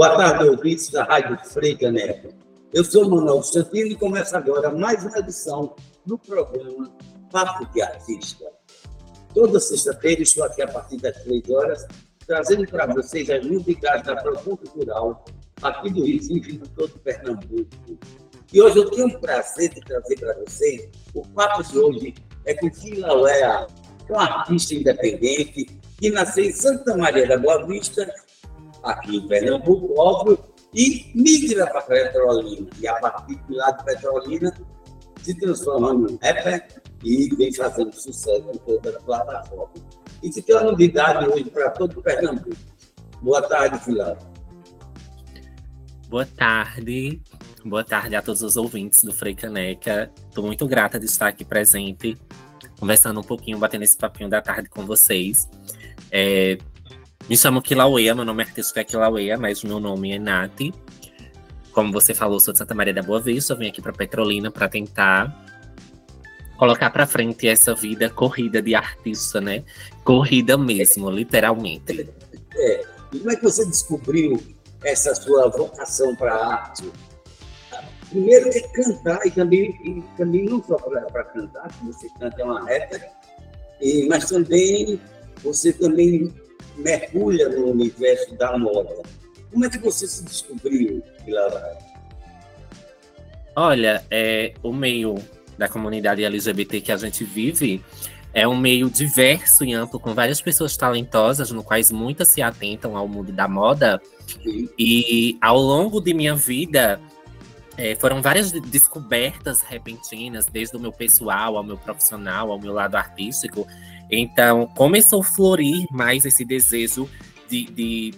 Boa tarde, ouvintes da Rádio Freita Neto. Eu sou Manuel Santino e começa agora mais uma edição do programa Papo de Artista. Toda sexta-feira estou aqui a partir das três horas, trazendo para vocês as novidades da produção cultural aqui do Recife e de todo Pernambuco. E hoje eu tenho o prazer de trazer para vocês, o papo de hoje é com Filauea, um artista independente que nasceu em Santa Maria da Boa Vista, aqui em Pernambuco, óbvio, e migra para Petrolina. E a partir de lá de Petrolina, se transformando em rapper e vem fazendo sucesso em todas as plataformas. Isso que é uma novidade hoje para todo o Pernambuco. Boa tarde, Filão. Boa tarde. Boa tarde a todos os ouvintes do Frei Caneca. Estou muito grata de estar aqui presente, conversando um pouquinho, batendo esse papinho da tarde com vocês. É, me chamo Kilauea, meu nome artístico é Kilauea, mas meu nome é Nati. Como você falou, sou de Santa Maria da Boa Vista, vim aqui para Petrolina para tentar colocar para frente essa vida corrida de artista, né? Corrida mesmo, literalmente. É. Como é que você descobriu essa sua vocação para a arte? Primeiro é cantar e também, e também não só para cantar, que você canta é uma reta, e, mas também você também mergulha no universo da moda. Como é que você se descobriu, Pilar? Olha, é, o meio da comunidade LGBT que a gente vive é um meio diverso e amplo, com várias pessoas talentosas, no quais muitas se atentam ao mundo da moda. Sim. E ao longo de minha vida, é, foram várias descobertas repentinas, desde o meu pessoal ao meu profissional, ao meu lado artístico, então, começou a florir mais esse desejo de, de,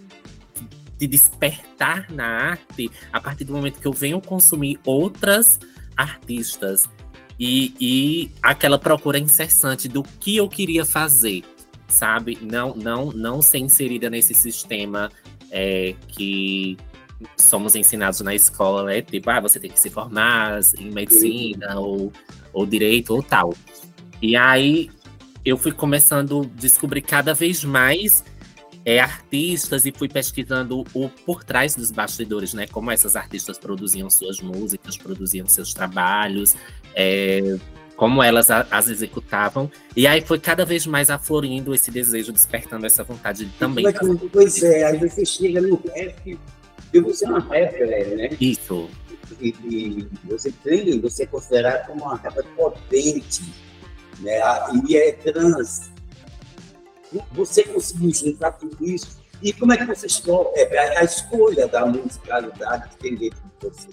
de despertar na arte a partir do momento que eu venho consumir outras artistas e, e aquela procura incessante do que eu queria fazer, sabe? Não, não, não ser inserida nesse sistema é, que somos ensinados na escola, né? Tipo, ah, você tem que se formar em medicina ou, ou direito ou tal. E aí eu fui começando a descobrir cada vez mais é, artistas e fui pesquisando o por trás dos bastidores, né? Como essas artistas produziam suas músicas, produziam seus trabalhos, é, como elas a, as executavam. E aí foi cada vez mais aflorindo esse desejo, despertando essa vontade de também. Mas, pois é, aí você chega no rap, e você é uma rapper, né? Isso. E, e você tem, você é considerado como uma rapper potente né? e é trans. Você conseguiu juntar tudo isso? E como é que você escolhe é, a escolha da musicalidade que tem dentro de você?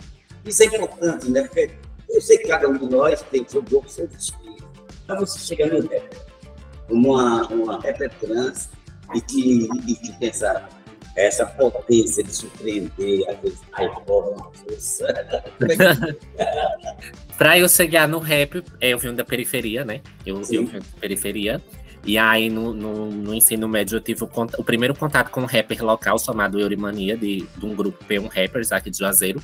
Isso é importante, né? Porque eu sei que cada um de nós tem seu grupo, seu destino. Para você chegar no rap, uma, uma rapper trans e que, e que tem essa, essa potência de surpreender, às vezes, ai, uma força. Pra eu chegar no rap, é, eu vim da periferia, né? Eu, eu vim da periferia. E aí, no, no, no, ensino médio, eu tive o, o, primeiro contato com um rapper local chamado Eurimania, de, de um grupo P1 Rappers aqui de Juazeiro.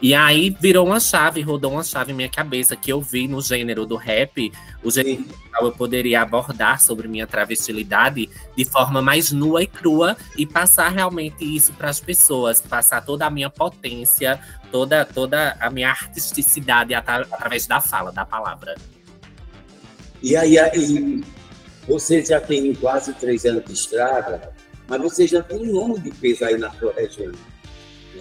E aí virou uma chave, rodou uma chave em minha cabeça, que eu vi no gênero do rap, o gênero qual eu poderia abordar sobre minha travestilidade de forma mais nua e crua e passar realmente isso para as pessoas, passar toda a minha potência, toda, toda a minha artisticidade através da fala, da palavra. E aí, aí você já tem quase três anos de estrada, mas você já tem um nome de peso aí na sua região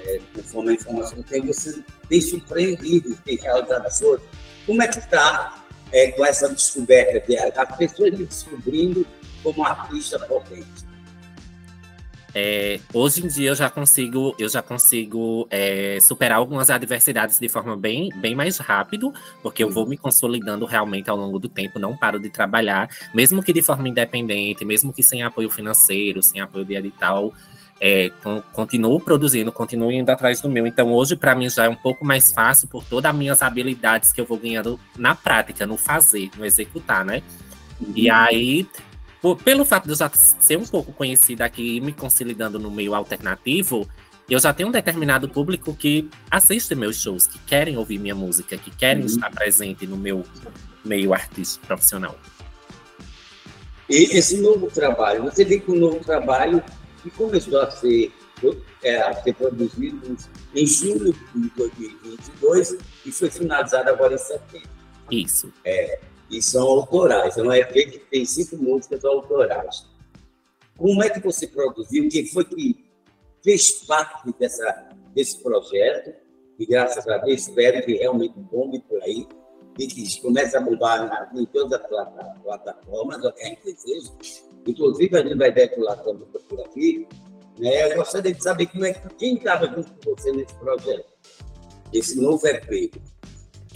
é, conforme a informação que tem, você tem surpreendido, tem realizado as coisas. Como é que está é, com essa descoberta? De, as pessoas me descobrindo como artista potente. É, hoje em dia eu já consigo, eu já consigo é, superar algumas adversidades de forma bem, bem mais rápido, porque eu vou me consolidando realmente ao longo do tempo, não paro de trabalhar, mesmo que de forma independente, mesmo que sem apoio financeiro, sem apoio de edital, é, continuo produzindo, continuo indo atrás do meu. Então, hoje, para mim, já é um pouco mais fácil por todas as minhas habilidades que eu vou ganhando na prática, no fazer, no executar, né? Uhum. E aí, por, pelo fato de eu já ser um pouco conhecida aqui e me consolidando no meio alternativo, eu já tenho um determinado público que assiste meus shows, que querem ouvir minha música, que querem uhum. estar presente no meu meio artístico profissional. E esse novo trabalho, você vem com um novo trabalho que começou a ser é, a ser produzido em julho de 2022 e foi finalizado agora em setembro. Isso. É, e são autorais. É um EP que tem cinco músicas autorais. Como é que você produziu? Quem foi que fez parte dessa, desse projeto? E graças a Deus, espero que realmente bombe por aí e que comece a bombar em todas as plataformas, o que a gente deseja. Inclusive, a gente vai decolar também por aqui. Né? Eu gostaria de saber como é, quem estava junto com você nesse projeto, esse novo EP.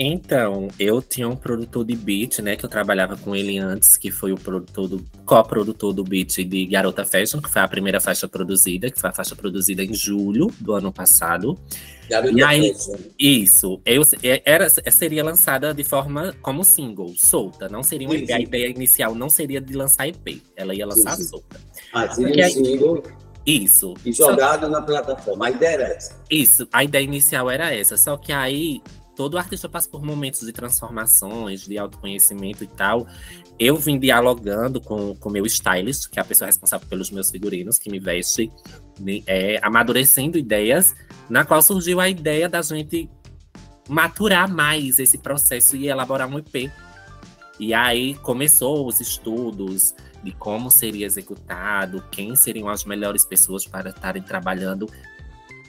Então, eu tinha um produtor de beat, né, que eu trabalhava com ele antes, que foi o produtor do co-produtor do beat de Garota Fashion, que foi a primeira faixa produzida, que foi a faixa produzida em julho do ano passado. Garota e aí, Fashion. isso, eu, era, seria lançada de forma como single, solta, não seria um Sim, EP. A ideia inicial não seria de lançar EP, ela ia lançar Sim, sim. solta. Ah, seria um single Isso. e Só- jogado na plataforma. A ideia era essa. Isso, a ideia inicial era essa, só que aí todo artista passa por momentos de transformações, de autoconhecimento e tal. Eu vim dialogando com o meu stylist, que é a pessoa responsável pelos meus figurinos, que me veste, é, amadurecendo ideias, na qual surgiu a ideia da gente maturar mais esse processo e elaborar um EP. E aí começou os estudos de como seria executado, quem seriam as melhores pessoas para estarem trabalhando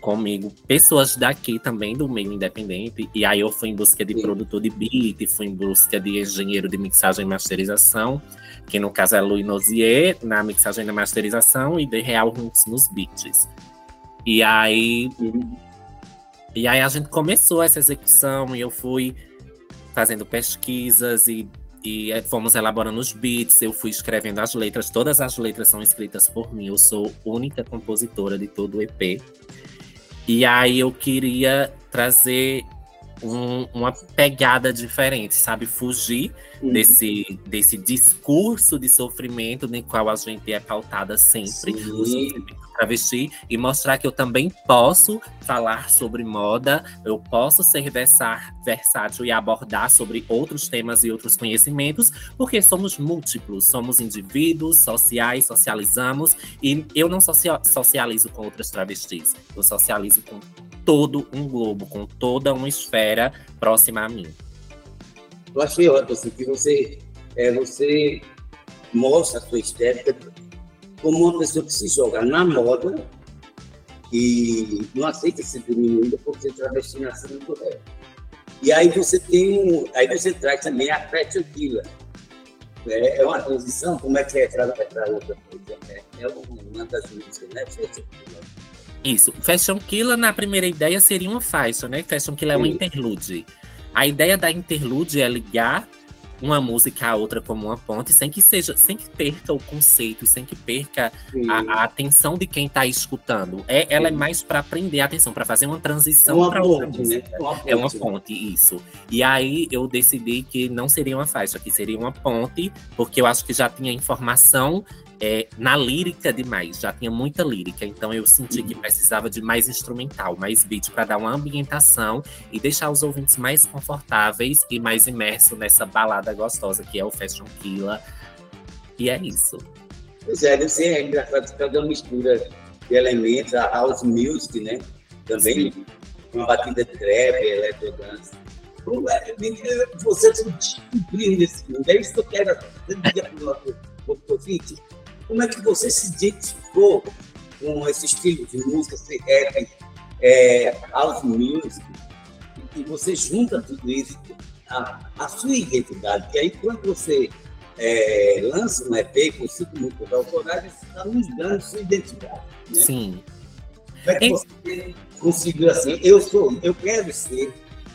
comigo, pessoas daqui também do meio independente. E aí eu fui em busca de Sim. produtor de beat, fui em busca de engenheiro de mixagem e masterização, que no caso é Louis Nozier, na mixagem e na masterização, e de Real Roots nos beats. E aí e aí a gente começou essa execução e eu fui fazendo pesquisas e, e eh, fomos elaborando os beats, eu fui escrevendo as letras, todas as letras são escritas por mim, eu sou única compositora de todo o EP. E aí eu queria trazer um- uma pegada diferente, sabe? Fugir desse, desse discurso de sofrimento no qual a gente é pautada sempre, Sim. o sofrimento travesti, e mostrar que eu também posso falar sobre moda, eu posso ser versátil e abordar sobre outros temas e outros conhecimentos, porque somos múltiplos, somos indivíduos sociais, socializamos, e eu não socia- socializo com outras travestis, eu socializo com todo um globo, com toda uma esfera próxima a mim. Eu achei ótimo assim, que você, é, você mostra a sua estética como uma pessoa que se joga na moda e não aceita ser diminuída por ser travesti na cena do rap. E aí você tem um, aí você traz também a fashion killer. É, é uma transição, como é que é para outra coisa? É, é uma das músicas, né? Killer. Isso. Fashion Killer, na primeira ideia, seria uma faixa, né? Fashion Killer é uma Sim. interlude. A ideia da interlude é ligar uma música à outra como uma ponte, sem que seja, sem que perca o conceito, sem que perca a, a atenção de quem está escutando. É, ela é Sim. mais para prender a atenção, para fazer uma É transição para outra ponte, né? música. Uma É uma ponte. ponte, isso. E aí eu decidi que não seria uma faixa, que seria uma ponte, porque eu acho que já tinha informação é, na lírica demais, já tinha muita lírica. Então eu senti que precisava de mais instrumental, mais beat para dar uma ambientação e deixar os ouvintes mais confortáveis e mais imersos nessa balada gostosa que é o Fashion Killer. E é isso. Pois é, você é engraçado, cada uma mistura de elementos, a house music, né? Também uma batida de trap, eletrodance. É- Você se descobriu nesse mundo, é isso que eu quero dizer para o nosso ouvinte. Como é que você se identificou com esse estilo de música, esse rap, é, house music, e você junta tudo isso, a, a sua identidade, e aí quando você é, lança um EP com cinco músicas autorais, você está nos dando sua identidade. Né? Sim. Como é que você conseguiu assim? Eu sou, eu quero ser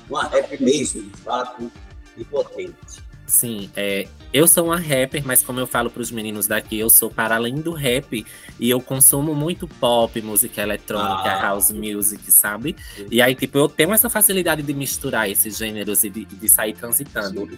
uma rap mesmo, de fato, e potente. Sim, é, eu sou uma rapper, mas como eu falo para os meninos daqui, eu sou para além do rap e eu consumo muito pop, música eletrônica, Ah. house music, sabe? E aí, tipo, eu tenho essa facilidade de misturar esses gêneros e de, de sair transitando.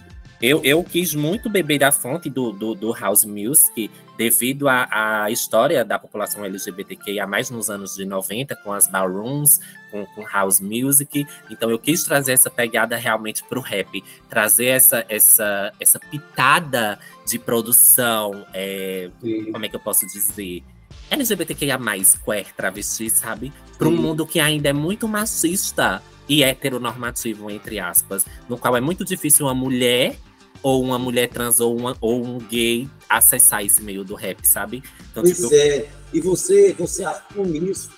Eu, eu quis muito beber da fonte do, do, do house music devido à, à história da população LGBTQIA+, nos anos de 90, com as ballrooms, com, com house music. Então eu quis trazer essa pegada realmente para o rap, trazer essa, essa, essa pitada de produção, é, como é que eu posso dizer? LGBTQIA+, queer, travesti, sabe? Para um mundo que ainda é muito machista e heteronormativo, entre aspas, no qual é muito difícil uma mulher ou uma mulher trans ou, uma, ou um gay acessar esse meio do rap, sabe? Então, pois tipo, é, e você, você assume isso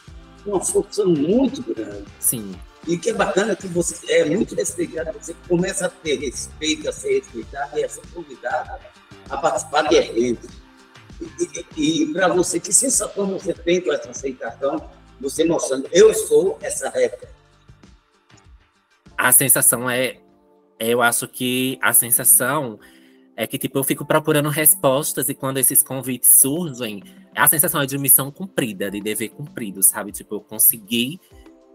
com uma força muito grande. Sim. E o que é bacana é que você é muito respeitado, você começa a ter respeito, a ser respeitado e a ser convidado a participar de eventos. E, e, e para você, que sensação você tem com essa aceitação, você mostrando, eu sou essa rapper. A sensação é, eu acho que a sensação é que, tipo, eu fico procurando respostas e quando esses convites surgem, a sensação é de missão cumprida, de dever cumprido, sabe? Tipo, eu consegui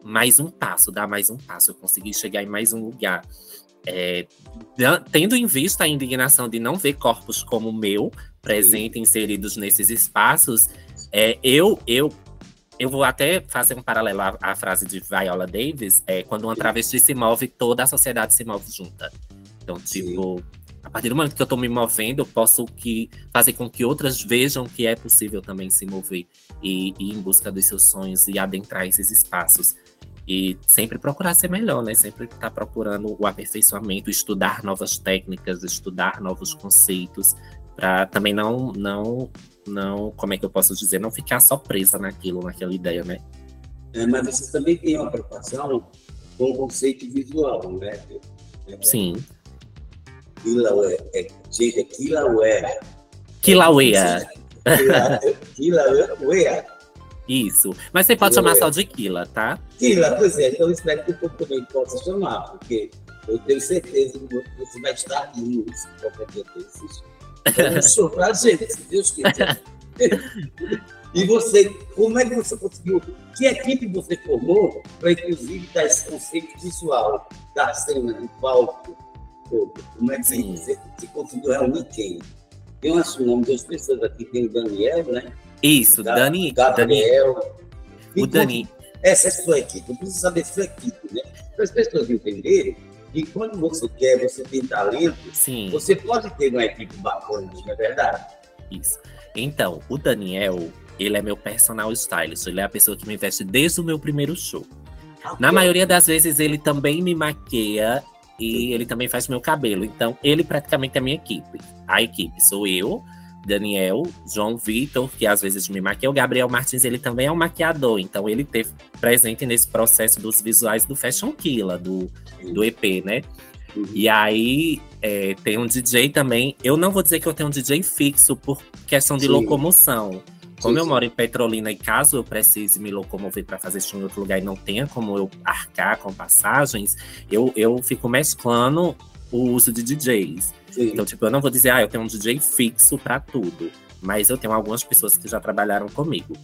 mais um passo, dar mais um passo, eu consegui chegar em mais um lugar. É, tendo em vista a indignação de não ver corpos como o meu, presente, inseridos nesses espaços, é, eu, eu, eu vou até fazer um paralelo à, à frase de Viola Davis, é, quando uma travesti se move, toda a sociedade se move junta. Então, tipo, Sim a partir do momento que eu estou me movendo, eu posso que, fazer com que outras vejam que é possível também se mover e, ir em busca dos seus sonhos e adentrar esses espaços. E sempre procurar ser melhor, né? Sempre estar tá procurando o aperfeiçoamento, estudar novas técnicas, estudar novos conceitos, para também não, não, não, como é que eu posso dizer, não ficar só presa naquilo, naquela ideia, né? É, mas você também tem uma preocupação com o conceito visual, né? Sim. Kilauea. É, gente, é Kilauea. Kilauea. Kilauea. Isso. Mas você pode chamar só de Kila, tá? Kila, pois é. Então espero que o povo também possa chamar, porque eu tenho certeza que você vai estar aqui no qualquer dia chorar, gente, se Deus quiser. E você, como é que você conseguiu? Que equipe você formou para, inclusive, dar esse conceito visual da cena do palco, como é que você, você conseguiu reunir quem? Tem um nome de duas pessoas aqui, tem o Daniel, né? Isso, da, Dani. Gabriel. Dani, o Dani. Essa é a sua equipe, eu preciso saber sua equipe, né? Para as pessoas entenderem que quando você quer, você tem talento, Sim. você pode ter uma equipe bacana, não é verdade? Isso. Então, o Daniel, ele é meu personal stylist, ele é a pessoa que me veste desde o meu primeiro show. Na maioria das vezes, ele também me maqueia e ele também faz meu cabelo. Então, ele praticamente é a minha equipe. A equipe sou eu, Daniel, João Vitor, que às vezes me maquia, o Gabriel Martins, ele também é um maquiador, então ele teve presente nesse processo dos visuais do Fashion Killa, do, do EP, né? Uhum. E aí é, tem um DJ também. Eu não vou dizer que eu tenho um DJ fixo por questão de Sim. locomoção. Como sim, eu moro em Petrolina e caso eu precise me locomover para fazer isso em outro lugar e não tenha como eu arcar com passagens, eu, eu fico mesclando o uso de DJs. Sim. Então, tipo, eu não vou dizer, ah, eu tenho um DJ fixo para tudo. Mas eu tenho algumas pessoas que já trabalharam comigo.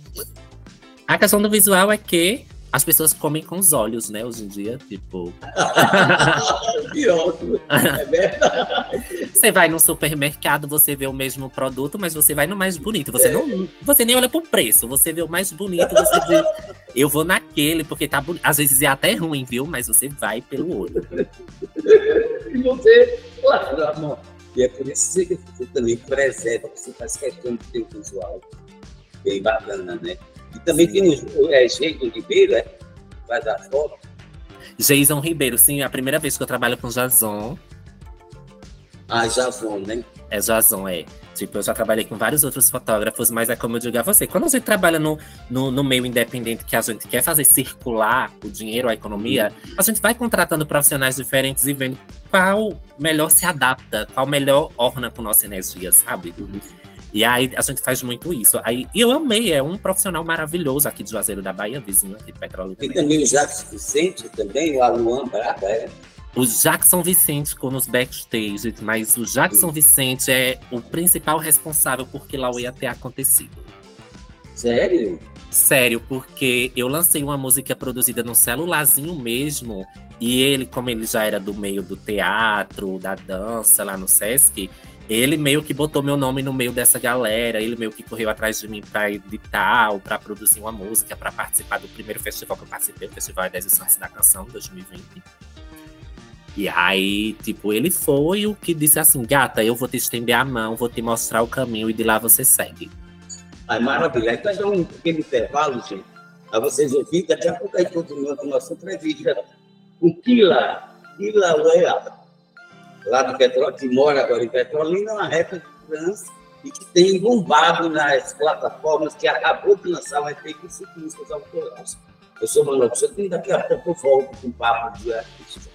A questão do visual é que as pessoas comem com os olhos, né, hoje em dia, tipo. Pior, é verdade. Você vai no supermercado, você vê o mesmo produto, mas você vai no mais bonito. Você, é. não, você nem olha pro preço, você vê o mais bonito, você diz, eu vou naquele, porque tá bonito. Às vezes é até ruim, viu? Mas você vai pelo olho. e você, claro, amor. E é por isso que você também preserva, você faz questão de ter o visual bem bacana, né? E também tem o é, Jason Ribeiro, é? Faz a foto. Jason Ribeiro, sim, é a primeira vez que eu trabalho com Jason. Ah, Jason, né? É Jason, é. Tipo, eu já trabalhei com vários outros fotógrafos, mas é como eu digo a você, quando a gente trabalha no, no, no meio independente que a gente quer fazer circular o dinheiro, a economia, uhum. a gente vai contratando profissionais diferentes e vendo qual melhor se adapta, qual melhor orna com nossa energia, sabe? Uhum. E aí a gente faz muito isso. Aí, e eu amei, é um profissional maravilhoso aqui de Juazeiro da Bahia, vizinho aqui de Petróleo. E também o Jackson Vicente, também, o Aluan Braga, é? O Jackson Vicente ficou nos backstage, mas o Jackson Sim. Vicente é o principal responsável por que lá ia ter acontecido. Sério? Sério, porque eu lancei uma música produzida no celularzinho mesmo, e ele, como ele já era do meio do teatro, da dança lá no Sesc, ele meio que botou meu nome no meio dessa galera, ele meio que correu atrás de mim para editar ou para produzir uma música, para participar do primeiro festival que eu participei, o Festival 10 Santos da Canção 2020. E aí, tipo, ele foi o que disse assim: gata, eu vou te estender a mão, vou te mostrar o caminho e de lá você segue. Ah, maravilha. Então, já um pequeno intervalo, gente, para vocês ouvirem. Daqui a pouco a gente continua com a nossa entrevista com Kila, Kila Uea, lá do Petróleo, que mora agora em Petrolina, uma rapper trans e que tem bombado nas plataformas que acabou de lançar um com cinco músicas autorais. Eu sou Manuel Coutinho e daqui a pouco eu volto com o papo de artista.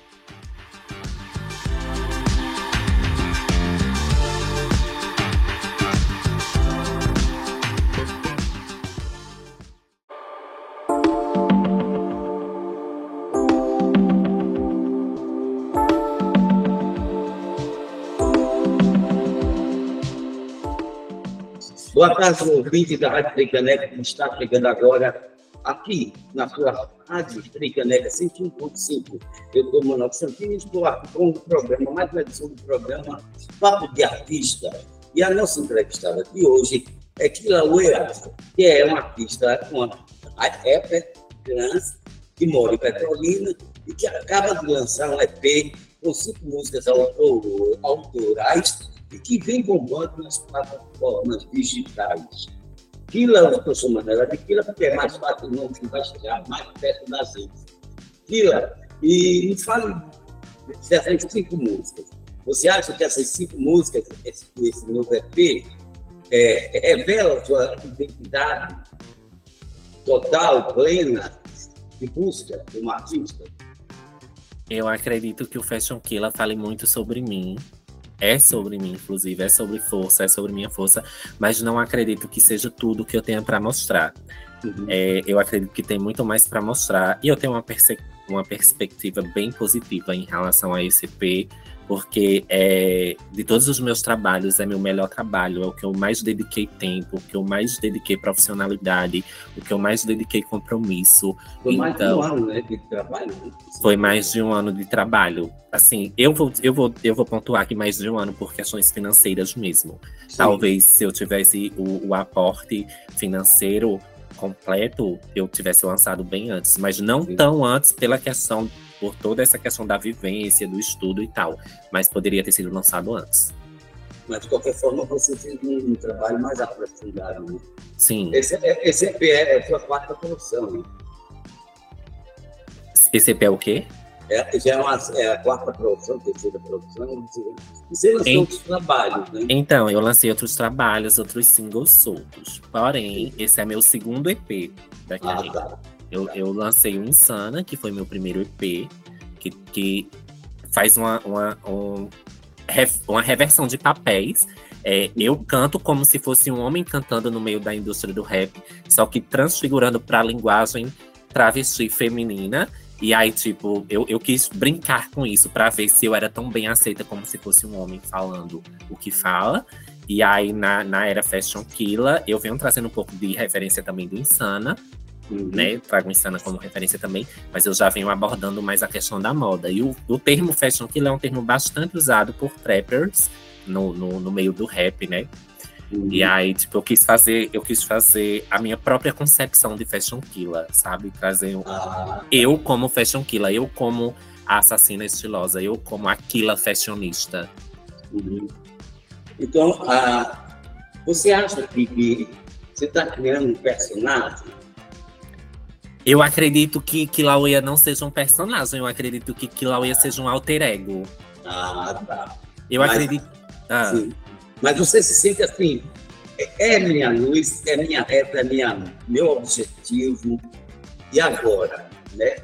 Boa tarde, ouvinte da Rádio Tricaneca, que está chegando agora aqui na sua Rádio Tricaneca 101.5. Eu sou Manuel Santini e estou aqui com o programa, mais uma edição do programa Papo de Artista. E a nossa entrevistada de hoje é Kila Ueasa, que é uma artista, uma rapper trans, que mora em Petrolina e que acaba de lançar um EP com cinco músicas autorais e que vem bombando nas plataformas digitais. Quila, eu estou chamando ela de Quila porque é mais fácil, não vai chegar mais perto das redes. Quila, e me fale dessas cinco músicas. Você acha que essas cinco músicas, esse, esse novo EP, é, revela a sua identidade total, plena, de busca de um artista? Eu acredito que o Fashion Killer fale muito sobre mim, é sobre mim, inclusive, é sobre força, é sobre minha força, mas não acredito que seja tudo que eu tenha para mostrar. Uhum. É, eu acredito que tem muito mais para mostrar e eu tenho uma, uma perspectiva bem positiva em relação a esse EP porque é, de todos os meus trabalhos é meu melhor trabalho, é o que eu mais dediquei tempo, o que eu mais dediquei profissionalidade, o que eu mais dediquei compromisso. Foi então, mais de um então, ano né, de trabalho? Né? Foi mais de um ano de trabalho. Assim, eu vou, eu vou, eu vou pontuar aqui mais de um ano por questões financeiras mesmo. Sim. Talvez se eu tivesse o, o aporte financeiro completo, eu tivesse lançado bem antes, mas não tão antes pela questão por toda essa questão da vivência, do estudo e tal, mas poderia ter sido lançado antes. Mas, de qualquer forma, você fez um, um trabalho mais aprofundado, né? Sim. Esse, é, esse EP é a sua quarta produção, né? Esse EP é o quê? É, já é, uma, é a quarta produção, terceira produção. Você lançou outros trabalhos, né? Então, eu lancei outros trabalhos, outros singles soltos. Porém, esse é meu segundo EP da carreira. Ah, tá. Eu, eu lancei o Insana, que foi meu primeiro EP, que, que faz uma, uma, um, uma reversão de papéis. É, eu canto como se fosse um homem cantando no meio da indústria do rap, só que transfigurando para a linguagem travesti feminina. E aí, tipo, eu, eu quis brincar com isso para ver se eu era tão bem aceita como se fosse um homem falando o que fala. E aí, na, na era Fashion Killer, eu venho trazendo um pouco de referência também do Insana, uhum. né? Trago Insana como referência também, mas eu já venho abordando mais a questão da moda. E o, o termo fashion killer é um termo bastante usado por trappers no, no, no meio do rap, né? Uhum. E aí, tipo, eu quis fazer, eu quis fazer a minha própria concepção de fashion killer, sabe? Trazer um, ah. eu como fashion killer, eu como a assassina estilosa, eu como a killer fashionista. Uhum. Então, ah, você acha que, você está criando um personagem eu acredito que Kilauea não seja um personagem, eu acredito que Kilauea seja um alter ego. Ah, tá. Eu Mas, acredito. Ah. Sim. Mas você se sente assim, é, é minha luz, é minha reta, é minha, meu objetivo. E agora, né?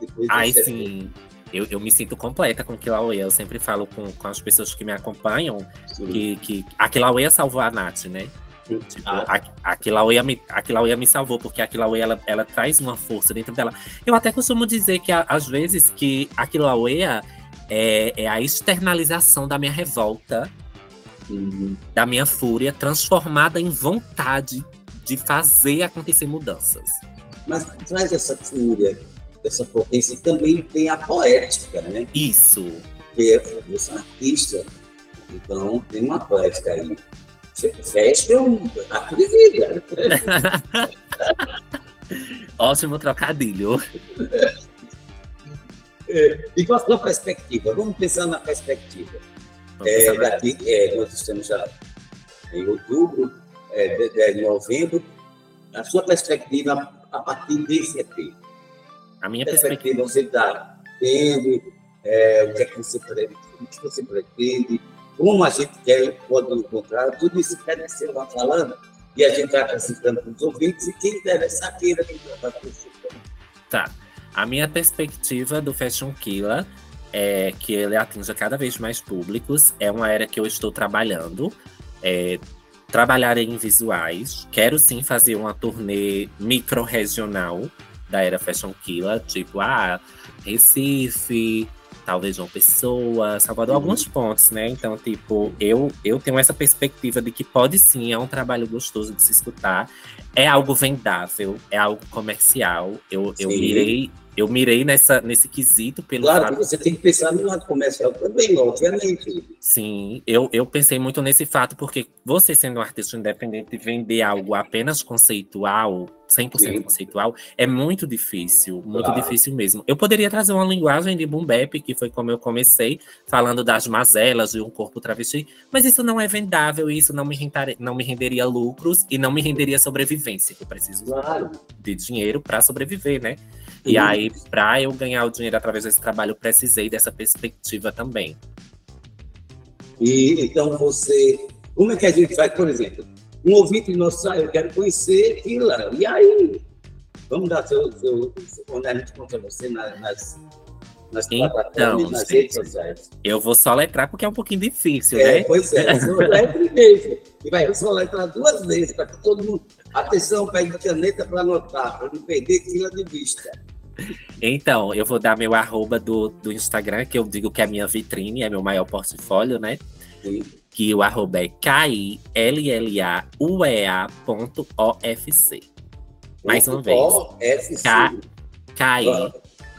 Depois Ai, sim. Eu, eu me sinto completa com Kilauea. Eu sempre falo com, com as pessoas que me acompanham que, que a Kilauea salvou a Nath, né? Tipo, a, a Kilauea me, a me salvou, porque a Kilauea, ela, ela traz uma força dentro dela. Eu até costumo dizer que, às vezes, que a Kilauea é, é a externalização da minha revolta, uhum. da minha fúria, transformada em vontade de fazer acontecer mudanças. Mas traz essa fúria, essa potência, também tem a poética, né? Isso. Porque você é um artista, então tem uma poética aí. Festa é um acredita. Ótimo trocadilho. É, e qual a sua perspectiva? Vamos pensar na perspectiva. É, daqui, é, nós estamos já em outubro, é, de, de novembro, a sua perspectiva a partir desse EP. A minha perspectiva, perspectiva. você está tendo, é, o que é que você, pretende, o que você pretende, como a gente quer, pode encontrar, tudo isso que você vai falando, e a gente está acrescentando para os ouvintes, e quem interessar queira que vai Tá. A minha perspectiva do Fashion Killer é que ele atinja cada vez mais públicos. É uma era que eu estou trabalhando. É, trabalhar em visuais. Quero sim fazer uma turnê micro-regional da era Fashion Killer, tipo, ah, Recife, talvez uma pessoa, Salvador, uhum. alguns pontos, né? Então, tipo, eu, eu tenho essa perspectiva de que pode sim, é um trabalho gostoso de se escutar, é algo vendável, é algo comercial. Eu, eu mirei eu mirei nessa, nesse quesito pelo. Claro fato... você tem que pensar no lado comercial também, obviamente. Sim, eu, eu pensei muito nesse fato, porque você sendo um artista independente, vender algo apenas conceitual 100% Sim. conceitual, é muito difícil, muito claro. difícil mesmo. Eu poderia trazer uma linguagem de boom bap, que foi como eu comecei, falando das mazelas de um corpo travesti, mas isso não é vendável, isso não me, não me renderia lucros e não me renderia sobrevivência, eu preciso claro. de dinheiro para sobreviver, né? E aí, para eu ganhar o dinheiro através desse trabalho, eu precisei dessa perspectiva também. E então você, como é que a gente faz, por exemplo, um ouvinte nosso, ah, eu quero conhecer Kila. E aí? Vamos dar seu, seu, seu onde a gente encontra você nas, nas então, nas redes sociais. Eu vou só letrar porque é um pouquinho difícil, é, né? Pois é, letre mesmo. E vai só letrar duas vezes, para que todo mundo. Atenção, pegue caneta para anotar, para não perder Kila de vista. Então, eu vou dar meu arroba do, do Instagram, que eu digo que é a minha vitrine, é meu maior portfólio, né? Sim que o arroba é KILLAUEA.ofc. Mais uma vez. K-I-L-L-A-U-E-A.ofc.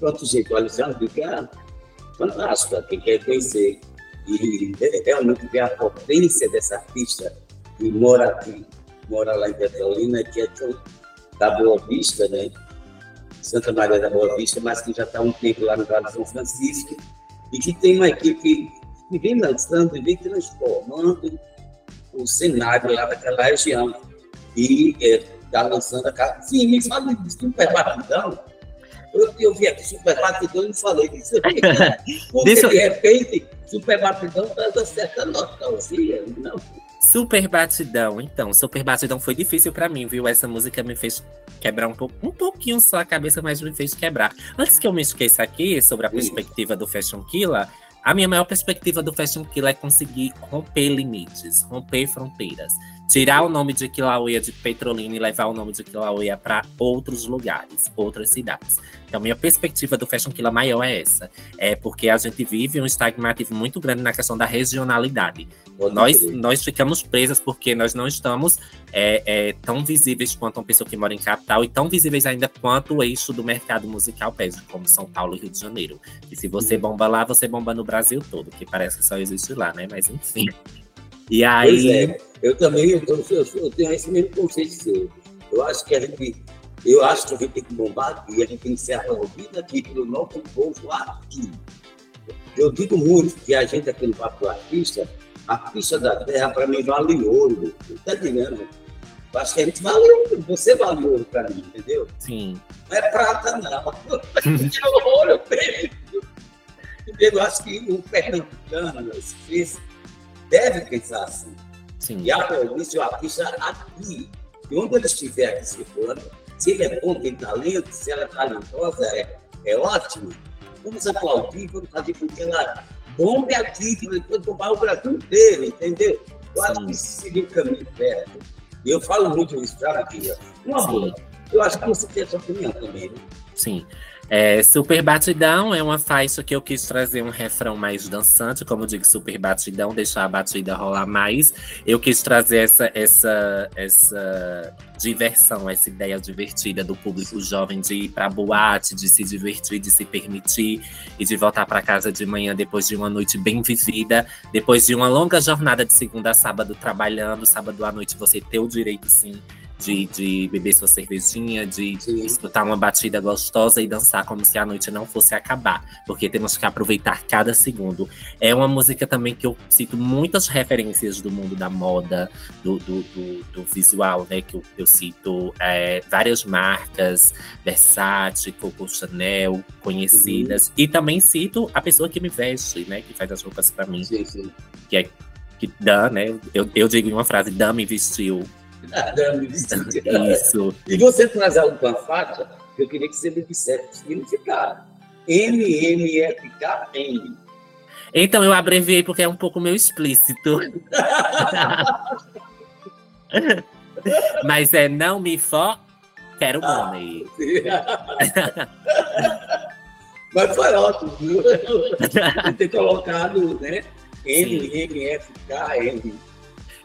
Pronto, gente, olha, já fica fantástico. Quem quer conhecer e realmente ver a potência dessa artista que mora aqui, mora lá em Petrolina, que é da Boa Vista, né? Santa Maria da Boa Vista, mas que já está há um tempo lá no Vale de São Francisco, e que tem uma equipe que vem lançando e vem transformando o cenário lá daquela região. E está é, lançando a casa. Sim, me fala de Super Batidão. Eu, eu vi aqui Super Batidão e falei disso. Porque de repente, Super Batidão traz certa nostalgia. Não. Super Batidão, então. Super Batidão foi difícil para mim, viu? Essa música me fez quebrar um pouco, um pouquinho só a cabeça, mas me fez quebrar. Antes que eu me esqueça aqui sobre a perspectiva do Fashion Killer, a minha maior perspectiva do Fashion Killer é conseguir romper limites, romper fronteiras. Tirar o nome de Kilauea de Petrolina e levar o nome de Kilauea para outros lugares, outras cidades. Então, minha perspectiva do Fashion Killer maior é essa. É porque a gente vive um estigmatismo muito grande na questão da regionalidade. Nós, nós ficamos presas porque nós não estamos é, é, tão visíveis quanto uma pessoa que mora em capital e tão visíveis ainda quanto o eixo do mercado musical pede, como São Paulo e Rio de Janeiro. E se você uhum. bomba lá, você bomba no Brasil todo, que parece que só existe lá, né? Mas enfim. E aí. É, eu também eu, eu, eu, tenho esse mesmo conceito seu. Eu acho que a gente. Eu acho que a gente tem que bombar aqui, a gente tem que ser aplaudido aqui pelo nosso povo aqui. Eu digo muito que a gente aqui no Papo Artista, a ficha da terra para mim vale ouro. Tá entendendo? Eu acho que a gente vale ouro, você vale ouro para mim, entendeu? Sim. Não é prata, não. é ouro, prêmio. Eu acho que o pernambucano, esse deve pensar assim. Sim. E a polícia, o artista aqui, e onde ele estiver aqui circulando, se ele é bom, tem talento, se ela é talentosa, é, é ótimo. Vamos aplaudir, vamos fazer com que ela bombe aqui, que depois tomar o Brasil inteiro, entendeu? Eu Sim. acho que esse seria o caminho certo. E eu falo muito isso, sabe, aqui. Uma boa. Eu acho que você tem essa opinião também, né? Sim. É, super Batidão é uma faixa que eu quis trazer um refrão mais dançante, como eu digo, Super Batidão, deixar a batida rolar mais. Eu quis trazer essa, essa, essa diversão, essa ideia divertida do público jovem de ir para boate, de se divertir, de se permitir e de voltar para casa de manhã depois de uma noite bem vivida, depois de uma longa jornada de segunda a sábado trabalhando, sábado à noite você ter o direito sim de, de beber sua cervejinha, de Sim. escutar uma batida gostosa e dançar como se a noite não fosse acabar, porque temos que aproveitar cada segundo. É uma música também que eu cito muitas referências do mundo da moda, do, do, do, do visual, né? Que eu, eu cito é, várias marcas, Versace, Coco Chanel, conhecidas, uhum. e também cito a pessoa que me veste, né? Que faz as roupas para mim, sim, sim. que é que Dan, né? Eu, eu digo em uma frase, Dan me vestiu isso. E você traz algo com a faixa, eu queria que você me dissesse o significado. M-M-F-K-N. Então, eu abreviei porque é um pouco meio explícito. Mas é não me for, quero ah, money. Mas foi ótimo, viu? ter colocado, né? M, M, F, K, N.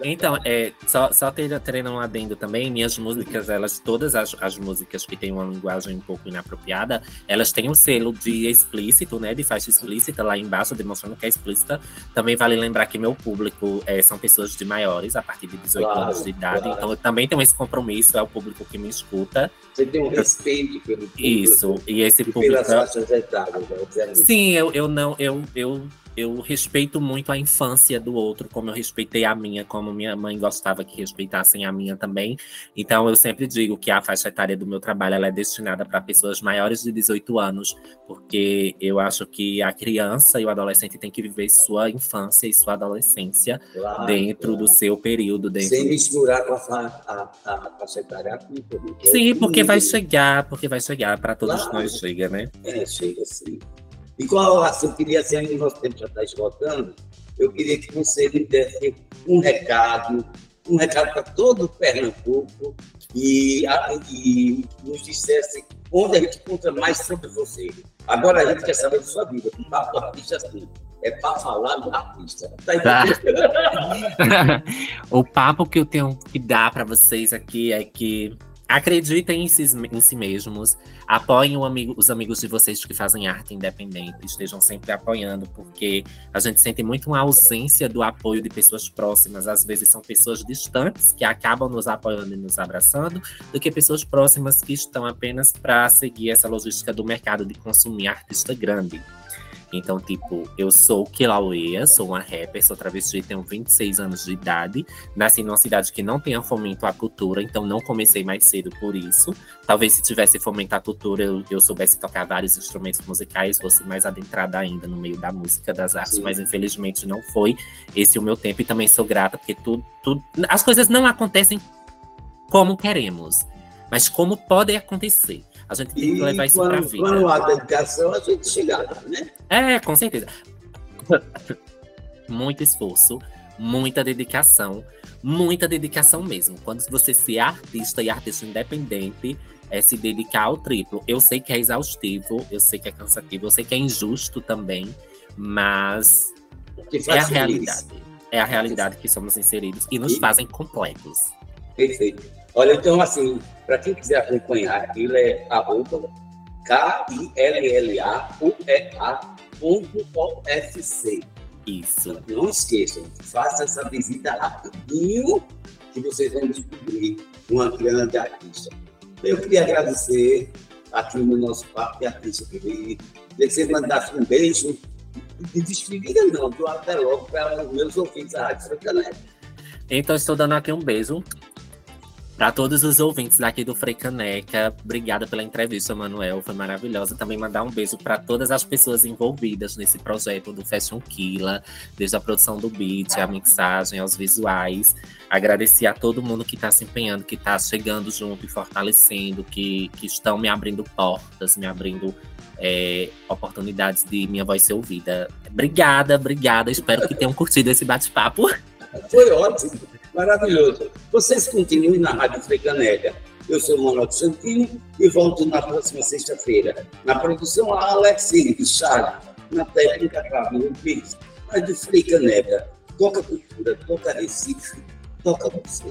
Então, é, só, só treinando um adendo também, minhas músicas, elas, todas as, as músicas que têm uma linguagem um pouco inapropriada, elas têm um selo de explícito, né? De faixa explícita lá embaixo, demonstrando que é explícita. Também vale lembrar que meu público é, são pessoas de maiores, a partir de 18 claro, anos de idade. Claro. Então, eu também tenho esse compromisso, é o público que me escuta. Você tem um respeito pelo público. Isso, e esse e público. Pelas faixas etárias, né? Sim, eu, eu não, eu, eu eu respeito muito a infância do outro, como eu respeitei a minha, como minha mãe gostava que respeitassem a minha também. Então, eu sempre digo que a faixa etária do meu trabalho é destinada para pessoas maiores de 18 anos, porque eu acho que a criança e o adolescente têm que viver sua infância e sua adolescência claro, dentro claro. do seu período. Dentro... Sem misturar com a, a, a faixa etária adulta. Sim, porque vai chegar, porque vai chegar, para todos claro. nós chega, né? É, chega sim. E qual a eu queria, assim, ainda nosso tempo já está esgotando, eu queria que você me desse um recado, um recado para todo o Pernambuco e, e nos dissesse onde a gente encontra mais sobre você. Agora a gente quer saber da sua vida, um papo artista assim. É para falar do artista. Tá tá. o papo que eu tenho que dar para vocês aqui é que Acreditem em si, em si mesmos, apoiem amigo, os amigos de vocês que fazem arte independente, estejam sempre apoiando, porque a gente sente muito uma ausência do apoio de pessoas próximas. Às vezes são pessoas distantes que acabam nos apoiando e nos abraçando, do que pessoas próximas que estão apenas para seguir essa logística do mercado de consumir artista grande. Então, tipo, eu sou Kilauea, sou uma rapper, sou travesti, tenho 26 anos de idade. Nasci numa cidade que não tenha fomento à cultura, então não comecei mais cedo por isso. Talvez se tivesse fomento à cultura, eu, eu soubesse tocar vários instrumentos musicais, fosse mais adentrada ainda no meio da música, das artes, Sim. mas infelizmente não foi esse o meu tempo. E também sou grata, porque tudo, tudo, as coisas não acontecem como queremos, mas como podem acontecer. A gente tem que levar isso para a vida. Quando há dedicação, a gente chega lá, né? É, com certeza. Muito esforço, muita dedicação, muita dedicação mesmo. Quando você se é artista e artista independente, é se dedicar ao triplo. Eu sei que é exaustivo, eu sei que é cansativo, eu sei que é injusto também, mas é a realidade. É a realidade que somos inseridos e nos fazem completos. Perfeito. Olha, então, assim, para quem quiser acompanhar, ele é arroba K-I-L-L-A-U-E-A.ofc. Isso. Não esqueçam, faça essa visita rapidinho que vocês vão descobrir uma grande artista. Eu queria agradecer aqui no nosso papo de artista querido. Queria que você mandasse um beijo de despedida, não, do até logo para os meus ouvintes da Rádio Franca Então, estou dando aqui um beijo para todos os ouvintes daqui do Caneca, obrigada pela entrevista, Manuel, foi maravilhosa. Também mandar um beijo para todas as pessoas envolvidas nesse projeto do Fashion Killa, desde a produção do beat, a mixagem, aos visuais. Agradecer a todo mundo que está se empenhando, que está chegando junto e fortalecendo, que, que estão me abrindo portas, me abrindo é, oportunidades de minha voz ser ouvida. Obrigada, obrigada. Espero que tenham curtido esse bate-papo. Foi ótimo. Maravilhoso. Vocês continuem na Rádio Frecanélia. Eu sou Manuel Santino e volto na próxima sexta-feira. Na produção, a Alex Richard. Na técnica, Fabio Pires. Rádio Frecanélia. Toca cultura, toca Recife, toca você.